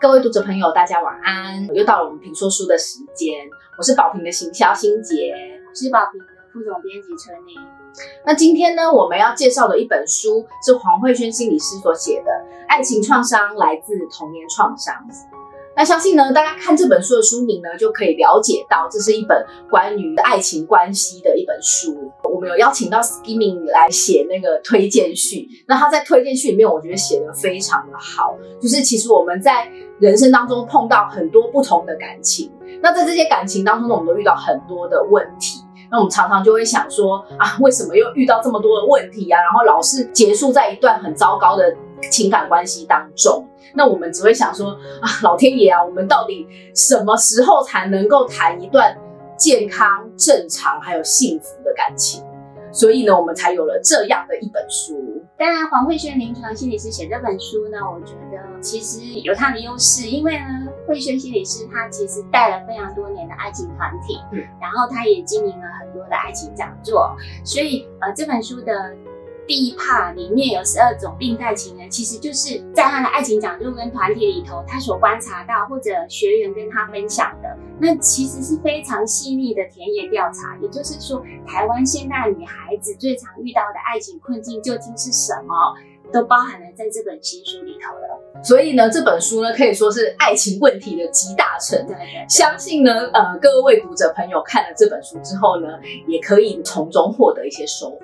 各位读者朋友，大家晚安！又到了我们评说书的时间，我是宝平的行销新杰，我是宝平的副总编辑陈妮。那今天呢，我们要介绍的一本书是黄慧萱心理师所写的《爱情创伤来自童年创伤》。那相信呢，大家看这本书的书名呢，就可以了解到，这是一本关于爱情关系的一本书。我们有邀请到 Skimming 来写那个推荐序，那他在推荐序里面，我觉得写的非常的好。就是其实我们在人生当中碰到很多不同的感情，那在这些感情当中呢，我们都遇到很多的问题。那我们常常就会想说啊，为什么又遇到这么多的问题啊？然后老是结束在一段很糟糕的情感关系当中。那我们只会想说啊，老天爷啊，我们到底什么时候才能够谈一段健康、正常还有幸福的感情？所以呢，我们才有了这样的一本书。当然，黄慧轩临床心理师写这本书呢，我觉得其实有他的优势，因为呢，慧轩心理师他其实带了非常多年的爱情团体，嗯，然后他也经营了很多的爱情讲座，所以呃，这本书的。第一 part 里面有十二种病态情人，其实就是在他的爱情讲座跟团体里头，他所观察到或者学员跟他分享的，那其实是非常细腻的田野调查。也就是说，台湾现代女孩子最常遇到的爱情困境究竟是什么，都包含了在这本新书里头了。所以呢，这本书呢可以说是爱情问题的集大成。对，相信呢，呃，各位读者朋友看了这本书之后呢，也可以从中获得一些收获。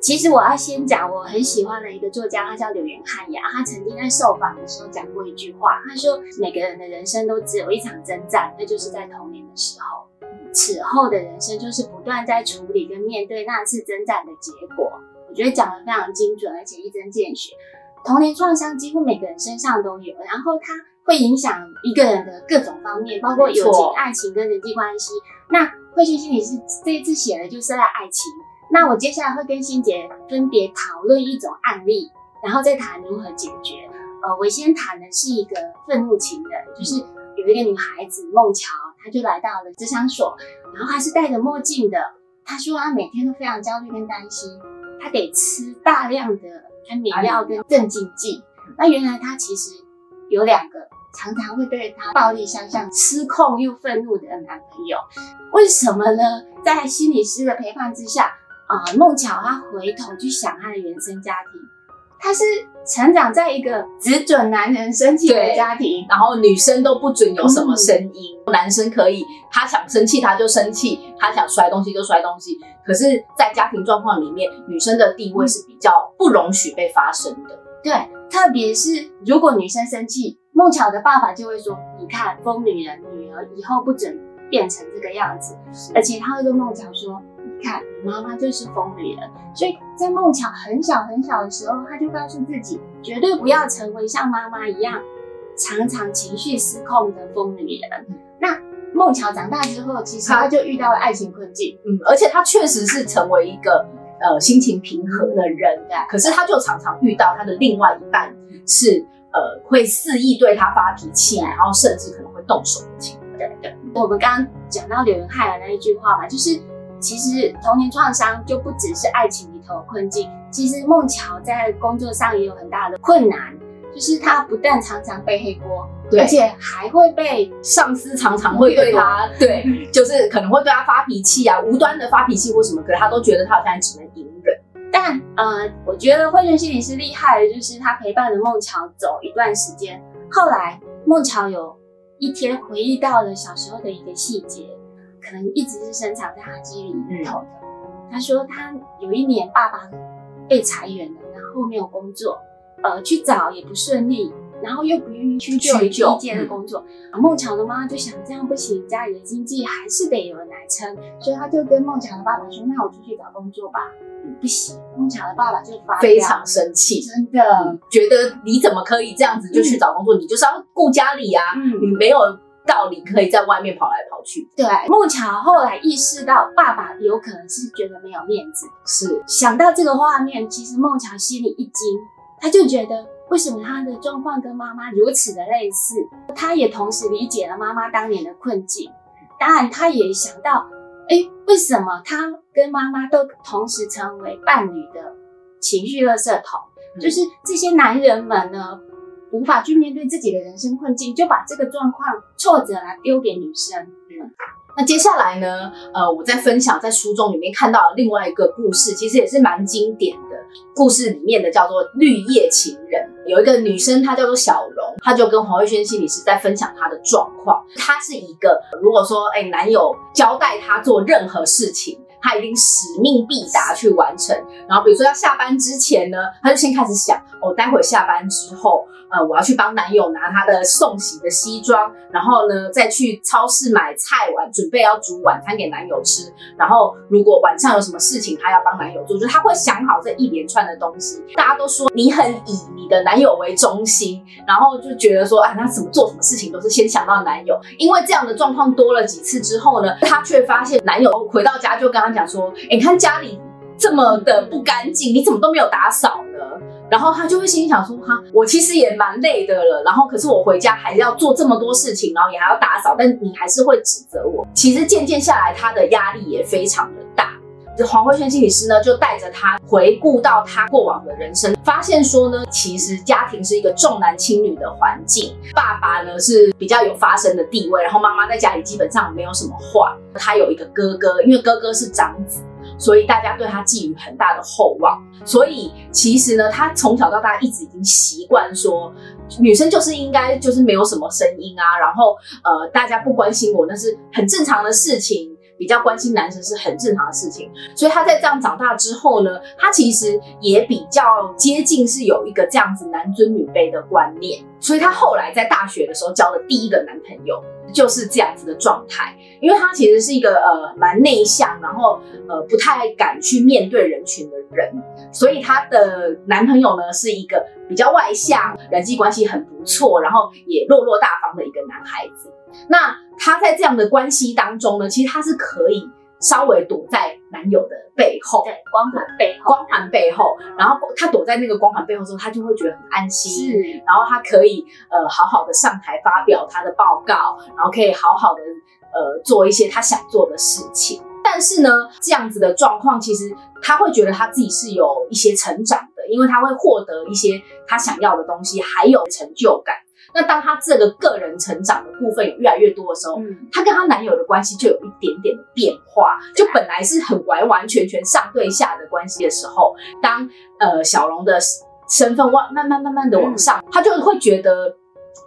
其实我要先讲，我很喜欢的一个作家，他叫柳原汉雅。他曾经在受访的时候讲过一句话，他说：“每个人的人生都只有一场征战，那就是在童年的时候。此后的人生就是不断在处理跟面对那次征战的结果。”我觉得讲的非常精准，而且一针见血。童年创伤几乎每个人身上都有，然后它会影响一个人的各种方面，包括友情、爱情跟人际关系。那慧心心理师这一次写的就是在爱情。那我接下来会跟欣姐分别讨论一种案例，然后再谈如何解决。呃，我先谈的是一个愤怒情人，就是有一个女孩子孟乔，她就来到了智商所，然后她是戴着墨镜的。她说她每天都非常焦虑跟担心，她得吃大量的安眠药跟镇静剂。那原来她其实有两个常常会对她暴力相向、失控又愤怒的男朋友。为什么呢？在心理师的陪伴之下。啊，孟巧她回头去想她的原生家庭，她是成长在一个只准男人生气的家庭，然后女生都不准有什么声音，男生可以他想生气他就生气，他想摔东西就摔东西。可是，在家庭状况里面，女生的地位是比较不容许被发生的。对，特别是如果女生生气，孟巧的爸爸就会说：“你看，疯女人，女儿以后不准变成这个样子。”而且他会跟孟巧说。看，你妈妈就是疯女人，所以在梦巧很小很小的时候，她就告诉自己，绝对不要成为像妈妈一样常常情绪失控的疯女人。那梦巧长大之后，其实她就遇到了爱情困境，嗯，而且她确实是成为一个呃心情平和的人，可是她就常常遇到她的另外一半是呃会肆意对她发脾气，然后甚至可能会动手的情况。对对，我们刚刚讲到柳人害的那一句话嘛，就是。其实童年创伤就不只是爱情里头的困境，其实孟乔在工作上也有很大的困难，就是他不但常常背黑锅，而且还会被上司常常会对他，对，就是可能会对他发脾气啊，无端的发脾气或什么，可是他都觉得他好像只能隐忍。但呃，我觉得慧娟心理师厉害的就是他陪伴着孟乔走一段时间，后来孟乔有一天回忆到了小时候的一个细节。可能一直是深藏在他记忆里头的。他说他有一年爸爸被裁员了，然后没有工作，呃，去找也不顺利，然后又不愿意去做低阶的工作。孟巧的妈妈就想这样不行，家里的经济还是得有人来撑，所以他就跟梦巧的爸爸说：“那我出去找工作吧。”不行，梦巧的爸爸就发非常生气，真的觉得你怎么可以这样子就去找工作？你就是要顾家里啊，你没有。道理可以在外面跑来跑去。对，孟乔后来意识到爸爸有可能是觉得没有面子，是想到这个画面，其实孟乔心里一惊，他就觉得为什么他的状况跟妈妈如此的类似？他也同时理解了妈妈当年的困境，当然他也想到，哎，为什么他跟妈妈都同时成为伴侣的情绪垃圾桶？就是这些男人们呢？无法去面对自己的人生困境，就把这个状况挫折来丢给女生。那接下来呢？呃，我在分享在书中里面看到另外一个故事，其实也是蛮经典的故事里面的，叫做《绿叶情人》。有一个女生，她叫做小荣，她就跟黄慧轩心理师在分享她的状况。她是一个，如果说哎，男友交代她做任何事情。他一定使命必达去完成，然后比如说要下班之前呢，他就先开始想，哦，待会下班之后，呃，我要去帮男友拿他的送洗的西装，然后呢，再去超市买菜碗，准备要煮晚餐给男友吃。然后如果晚上有什么事情，他要帮男友做，就是他会想好这一连串的东西。大家都说你很以你的男友为中心，然后就觉得说，啊，他怎么做什么事情都是先想到男友。因为这样的状况多了几次之后呢，她却发现男友回到家就跟他。讲说，哎，你看家里这么的不干净，你怎么都没有打扫呢？然后她就会心想说，哈，我其实也蛮累的了，然后可是我回家还要做这么多事情，然后也还要打扫，但你还是会指责我。其实渐渐下来，他的压力也非常的大。这黄慧轩心理师呢，就带着他回顾到他过往的人生，发现说呢，其实家庭是一个重男轻女的环境，爸爸呢是比较有发声的地位，然后妈妈在家里基本上没有什么话。他有一个哥哥，因为哥哥是长子，所以大家对他寄予很大的厚望。所以其实呢，他从小到大一直已经习惯说，女生就是应该就是没有什么声音啊，然后呃，大家不关心我那是很正常的事情。比较关心男生是很正常的事情，所以他在这样长大之后呢，他其实也比较接近是有一个这样子男尊女卑的观念，所以他后来在大学的时候交的第一个男朋友就是这样子的状态，因为他其实是一个呃蛮内向，然后呃不太敢去面对人群的人，所以他的男朋友呢是一个比较外向，人际关系很不错，然后也落落大方的一个男孩子。那他在这样的关系当中呢，其实她是可以稍微躲在男友的背后，对，光环背后，光环背后，然后她躲在那个光环背后之后，她就会觉得很安心，是，然后她可以呃好好的上台发表她的报告，然后可以好好的呃做一些她想做的事情。但是呢，这样子的状况，其实他会觉得他自己是有一些成长的，因为他会获得一些他想要的东西，还有成就感。那当她这个个人成长的部分有越来越多的时候，她跟她男友的关系就有一点点的变化。就本来是很完完全全上对下的关系的时候，当呃小龙的身份往慢慢慢慢的往上，她就会觉得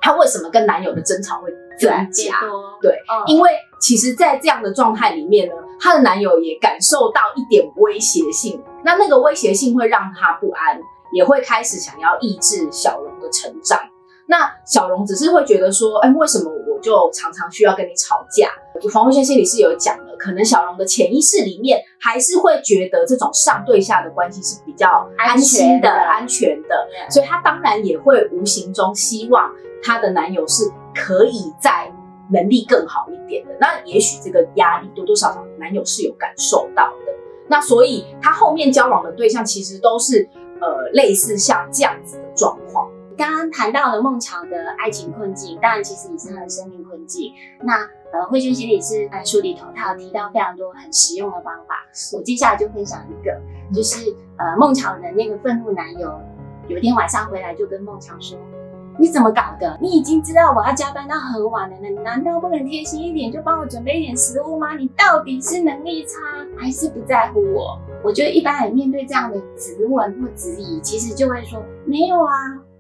她为什么跟男友的争吵会增加？对，因为其实，在这样的状态里面呢，她的男友也感受到一点威胁性，那那个威胁性会让她不安，也会开始想要抑制小龙的成长。那小荣只是会觉得说，哎，为什么我就常常需要跟你吵架？黄慧轩心里是有讲的，可能小荣的潜意识里面还是会觉得这种上对下的关系是比较安心的、安全的，所以她当然也会无形中希望她的男友是可以在能力更好一点的。那也许这个压力多多少少男友是有感受到的。那所以她后面交往的对象其实都是呃类似像这样子的状况。刚刚谈到了孟桥的爱情困境，当然其实也是他的生命困境。那呃，慧君心理师在书里头，他有提到非常多很实用的方法。我接下来就分享一个，就是呃，孟桥的那个愤怒男友，有一天晚上回来就跟孟桥说：“你怎么搞的？你已经知道我要加班到很晚了，你难道不能贴心一点，就帮我准备一点食物吗？你到底是能力差，还是不在乎我？”我觉得一般人面对这样的质问或质疑，其实就会说：“没有啊。”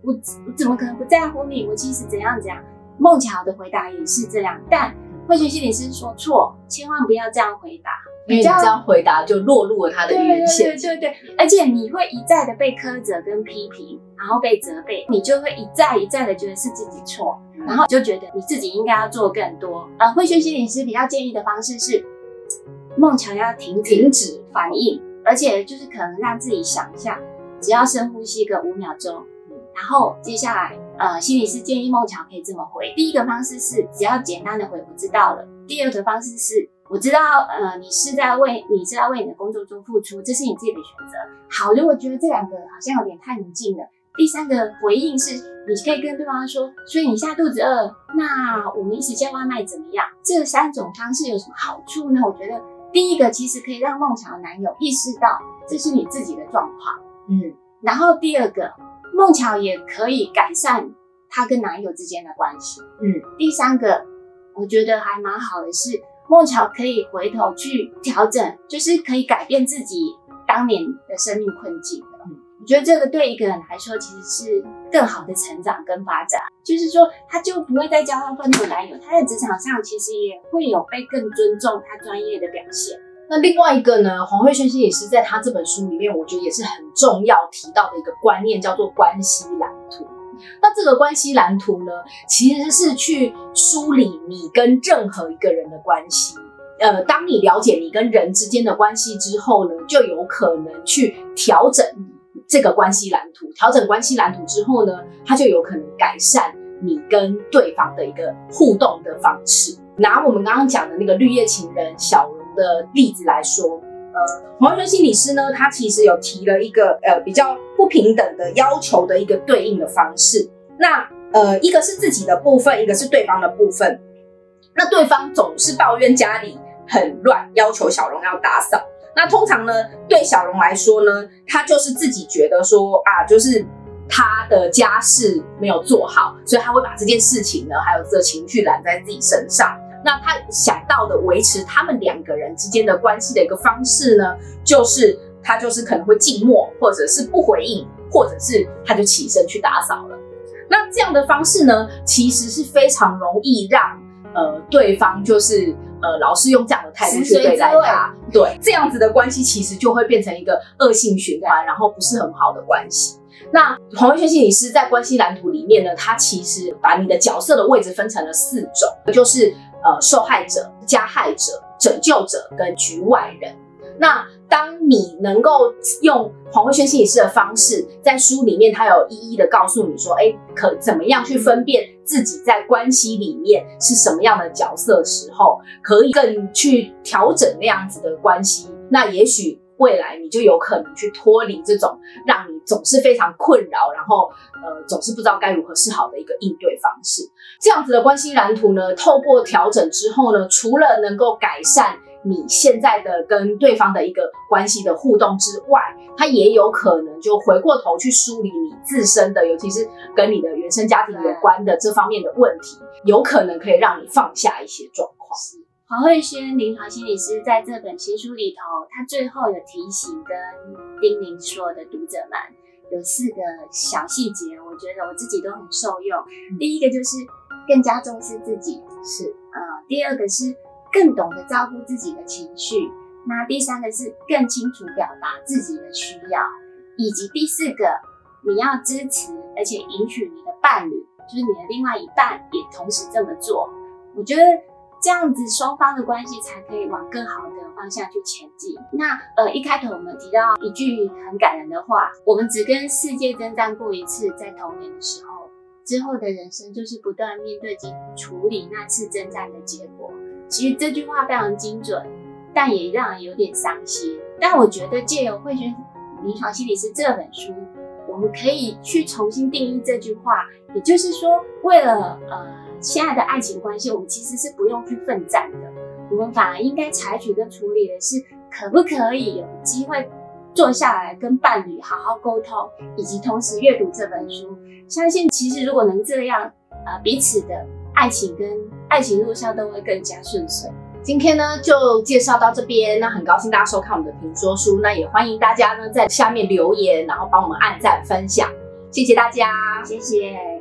我我怎么可能不在乎你？我其实怎样怎样。孟桥的回答也是这样，但慧学心理师说错，千万不要这样回答，因为你这样回答就落入了他的原线。对对对，而且你会一再的被苛责跟批评，然后被责备，你就会一再一再的觉得是自己错，然后就觉得你自己应该要做更多。呃，慧学心理师比较建议的方式是，孟桥要停停止反应，而且就是可能让自己想一下，只要深呼吸个五秒钟。然后接下来，呃，心理师建议孟桥可以这么回：第一个方式是只要简单的回我知道了；第二个方式是我知道，呃，你是在为你是在为你的工作中付出，这是你自己的选择。好，如果觉得这两个好像有点太冷静了，第三个回应是你可以跟对方说：所以你现在肚子饿，那我们一起叫外卖怎么样？这三种方式有什么好处呢？我觉得第一个其实可以让孟桥男友意识到这是你自己的状况，嗯，然后第二个。孟巧也可以改善她跟男友之间的关系。嗯，第三个，我觉得还蛮好的是，孟巧可以回头去调整，就是可以改变自己当年的生命困境的。嗯我觉得这个对一个人来说，其实是更好的成长跟发展。就是说，他就不会再交到愤怒男友，他在职场上其实也会有被更尊重他专业的表现。那另外一个呢，黄慧轩心理师在他这本书里面，我觉得也是很重要提到的一个观念，叫做关系蓝图。那这个关系蓝图呢，其实是去梳理你跟任何一个人的关系。呃，当你了解你跟人之间的关系之后呢，就有可能去调整这个关系蓝图。调整关系蓝图之后呢，它就有可能改善你跟对方的一个互动的方式。拿我们刚刚讲的那个绿叶情人小的例子来说，呃，黄轩心理师呢，他其实有提了一个呃比较不平等的要求的一个对应的方式。那呃，一个是自己的部分，一个是对方的部分。那对方总是抱怨家里很乱，要求小龙要打扫。那通常呢，对小龙来说呢，他就是自己觉得说啊，就是他的家事没有做好，所以他会把这件事情呢，还有这情绪揽在自己身上。那他想到的维持他们两个人之间的关系的一个方式呢，就是他就是可能会静默，或者是不回应，或者是他就起身去打扫了。那这样的方式呢，其实是非常容易让呃对方就是呃老是用这样的态度去对待他，对这样子的关系其实就会变成一个恶性循环，然后不是很好的关系。那黄慧轩心理师在关系蓝图里面呢，他其实把你的角色的位置分成了四种，就是呃受害者、加害者、拯救者跟局外人。那当你能够用黄慧轩心理师的方式，在书里面他有一一的告诉你说，哎，可怎么样去分辨自己在关系里面是什么样的角色时候，可以更去调整那样子的关系，那也许未来你就有可能去脱离这种让你总是非常困扰，然后呃总是不知道该如何是好的一个应对方式。这样子的关系蓝图呢，透过调整之后呢，除了能够改善。你现在的跟对方的一个关系的互动之外，它也有可能就回过头去梳理你自身的，尤其是跟你的原生家庭有关的这方面的问题，有可能可以让你放下一些状况。黄慧轩临床心理师在这本新书里头，他最后有提醒跟叮咛所有的读者们，有四个小细节，我觉得我自己都很受用。第一个就是更加重视自己，是呃，第二个是。更懂得照顾自己的情绪，那第三个是更清楚表达自己的需要，以及第四个，你要支持而且允许你的伴侣，就是你的另外一半也同时这么做。我觉得这样子双方的关系才可以往更好的方向去前进。那呃，一开头我们提到一句很感人的话：我们只跟世界征战过一次，在童年的时候，之后的人生就是不断面对及处理那次征战的结果。其实这句话非常精准，但也让人有点伤心。但我觉得借由慧轩临床心理师这本书，我们可以去重新定义这句话。也就是说，为了呃现在的爱情关系，我们其实是不用去奋战的，我们反而应该采取跟处理的是，可不可以有机会坐下来跟伴侣好好沟通，以及同时阅读这本书。相信其实如果能这样，呃彼此的。爱情跟爱情路上都会更加顺遂。今天呢就介绍到这边，那很高兴大家收看我们的评说书，那也欢迎大家呢在下面留言，然后帮我们按赞分享，谢谢大家，谢谢。